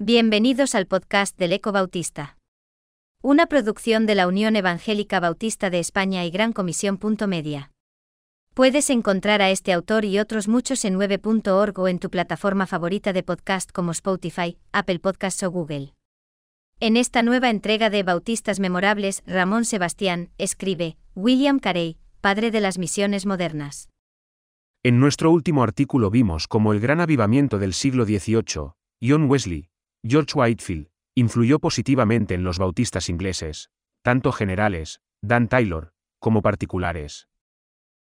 Bienvenidos al podcast del Eco Bautista. Una producción de la Unión Evangélica Bautista de España y Gran Comisión. Media. Puedes encontrar a este autor y otros muchos en 9.org o en tu plataforma favorita de podcast como Spotify, Apple Podcasts o Google. En esta nueva entrega de Bautistas Memorables, Ramón Sebastián escribe William Carey, padre de las misiones modernas. En nuestro último artículo vimos cómo el gran avivamiento del siglo XVIII, John Wesley, George Whitefield, influyó positivamente en los bautistas ingleses, tanto generales, Dan Taylor, como particulares.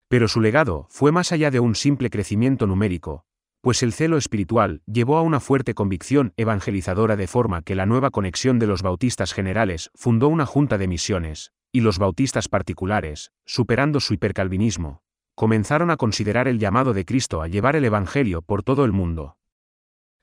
Pero su legado fue más allá de un simple crecimiento numérico, pues el celo espiritual llevó a una fuerte convicción evangelizadora de forma que la nueva conexión de los bautistas generales fundó una junta de misiones, y los bautistas particulares, superando su hipercalvinismo, comenzaron a considerar el llamado de Cristo a llevar el Evangelio por todo el mundo.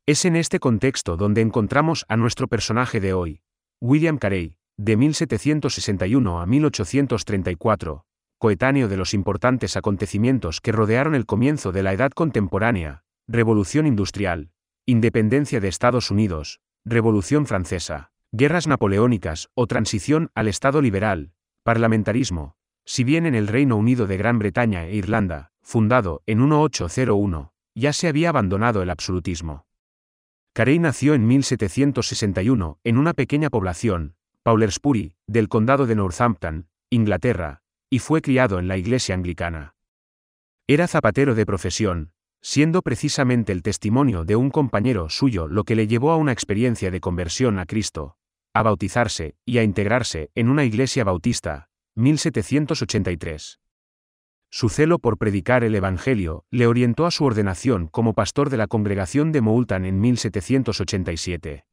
Es en este contexto donde encontramos a nuestro personaje de hoy, William Carey, de 1761 a 1834, coetáneo de los importantes acontecimientos que rodearon el comienzo de la Edad Contemporánea, Revolución Industrial, Independencia de Estados Unidos, Revolución Francesa, guerras napoleónicas o transición al Estado liberal, parlamentarismo, si bien en el Reino Unido de Gran Bretaña e Irlanda, fundado en 1801, ya se había abandonado el absolutismo. Carey nació en 1761 en una pequeña población, Paulersbury, del condado de Northampton, Inglaterra, y fue criado en la iglesia anglicana. Era zapatero de profesión, siendo precisamente el testimonio de un compañero suyo lo que le llevó a una experiencia de conversión a Cristo, a bautizarse y a integrarse en una iglesia bautista, 1783. Su celo por predicar el Evangelio le orientó a su ordenación como pastor de la congregación de Moulton en 1787.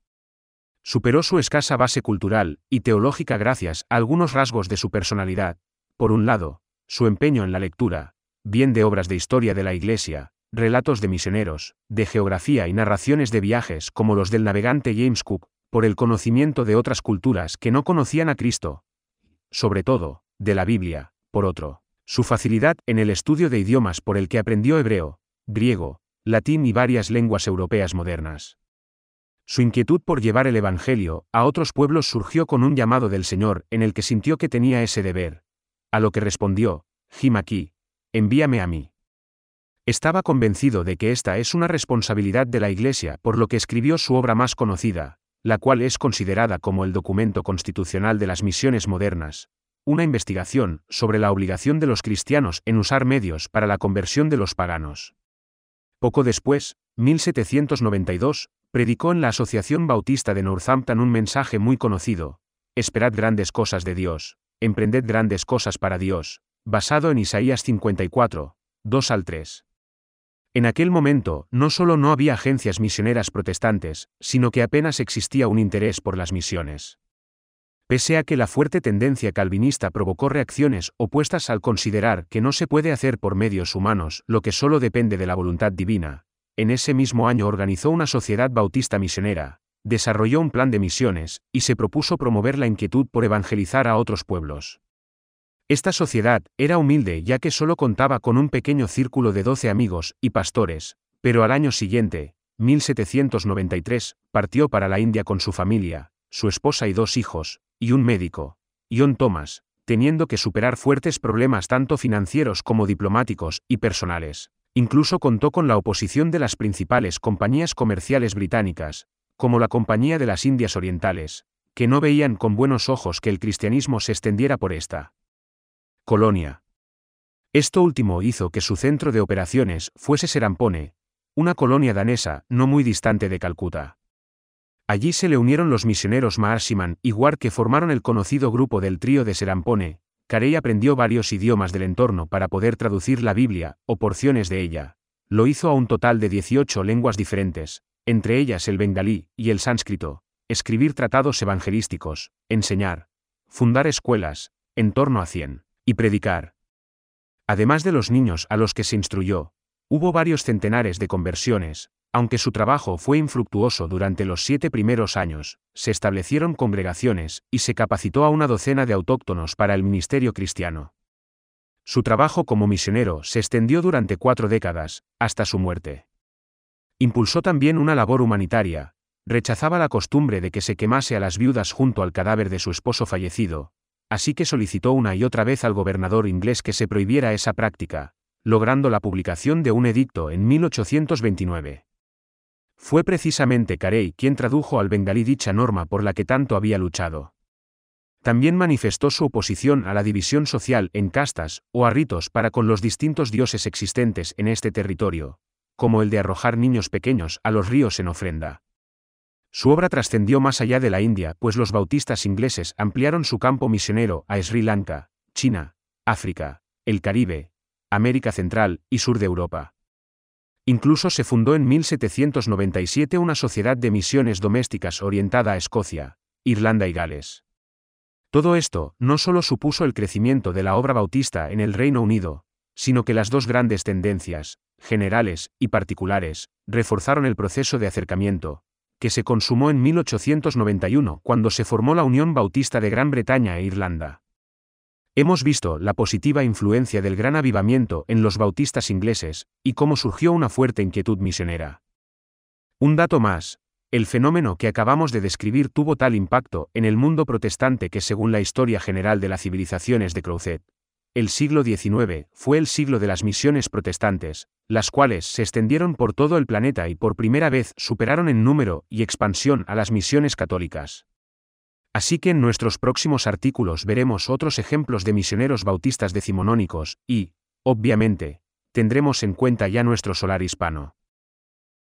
Superó su escasa base cultural y teológica gracias a algunos rasgos de su personalidad. Por un lado, su empeño en la lectura, bien de obras de historia de la Iglesia, relatos de misioneros, de geografía y narraciones de viajes como los del navegante James Cook, por el conocimiento de otras culturas que no conocían a Cristo. Sobre todo, de la Biblia, por otro su facilidad en el estudio de idiomas por el que aprendió hebreo, griego, latín y varias lenguas europeas modernas. Su inquietud por llevar el Evangelio a otros pueblos surgió con un llamado del Señor en el que sintió que tenía ese deber. A lo que respondió, Jim aquí, envíame a mí. Estaba convencido de que esta es una responsabilidad de la Iglesia, por lo que escribió su obra más conocida, la cual es considerada como el documento constitucional de las misiones modernas, una investigación sobre la obligación de los cristianos en usar medios para la conversión de los paganos. Poco después, 1792, predicó en la Asociación Bautista de Northampton un mensaje muy conocido, Esperad grandes cosas de Dios, emprended grandes cosas para Dios, basado en Isaías 54, 2 al 3. En aquel momento, no solo no había agencias misioneras protestantes, sino que apenas existía un interés por las misiones. Pese a que la fuerte tendencia calvinista provocó reacciones opuestas al considerar que no se puede hacer por medios humanos lo que solo depende de la voluntad divina, en ese mismo año organizó una sociedad bautista misionera, desarrolló un plan de misiones, y se propuso promover la inquietud por evangelizar a otros pueblos. Esta sociedad era humilde ya que solo contaba con un pequeño círculo de doce amigos y pastores, pero al año siguiente, 1793, partió para la India con su familia, su esposa y dos hijos, y un médico, John Thomas, teniendo que superar fuertes problemas tanto financieros como diplomáticos y personales. Incluso contó con la oposición de las principales compañías comerciales británicas, como la Compañía de las Indias Orientales, que no veían con buenos ojos que el cristianismo se extendiera por esta colonia. Esto último hizo que su centro de operaciones fuese Serampone, una colonia danesa no muy distante de Calcuta. Allí se le unieron los misioneros Maarsiman y Ward que formaron el conocido grupo del trío de Serampone. Carey aprendió varios idiomas del entorno para poder traducir la Biblia, o porciones de ella. Lo hizo a un total de 18 lenguas diferentes, entre ellas el bengalí y el sánscrito, escribir tratados evangelísticos, enseñar, fundar escuelas, en torno a 100, y predicar. Además de los niños a los que se instruyó, hubo varios centenares de conversiones, aunque su trabajo fue infructuoso durante los siete primeros años, se establecieron congregaciones y se capacitó a una docena de autóctonos para el ministerio cristiano. Su trabajo como misionero se extendió durante cuatro décadas, hasta su muerte. Impulsó también una labor humanitaria, rechazaba la costumbre de que se quemase a las viudas junto al cadáver de su esposo fallecido, así que solicitó una y otra vez al gobernador inglés que se prohibiera esa práctica, logrando la publicación de un edicto en 1829. Fue precisamente Carey quien tradujo al bengalí dicha norma por la que tanto había luchado. También manifestó su oposición a la división social en castas o a ritos para con los distintos dioses existentes en este territorio, como el de arrojar niños pequeños a los ríos en ofrenda. Su obra trascendió más allá de la India, pues los bautistas ingleses ampliaron su campo misionero a Sri Lanka, China, África, el Caribe, América Central y Sur de Europa. Incluso se fundó en 1797 una sociedad de misiones domésticas orientada a Escocia, Irlanda y Gales. Todo esto no solo supuso el crecimiento de la obra bautista en el Reino Unido, sino que las dos grandes tendencias, generales y particulares, reforzaron el proceso de acercamiento, que se consumó en 1891 cuando se formó la Unión Bautista de Gran Bretaña e Irlanda. Hemos visto la positiva influencia del gran avivamiento en los bautistas ingleses, y cómo surgió una fuerte inquietud misionera. Un dato más, el fenómeno que acabamos de describir tuvo tal impacto en el mundo protestante que según la historia general de las civilizaciones de Creuset, el siglo XIX fue el siglo de las misiones protestantes, las cuales se extendieron por todo el planeta y por primera vez superaron en número y expansión a las misiones católicas. Así que en nuestros próximos artículos veremos otros ejemplos de misioneros bautistas decimonónicos y, obviamente, tendremos en cuenta ya nuestro solar hispano.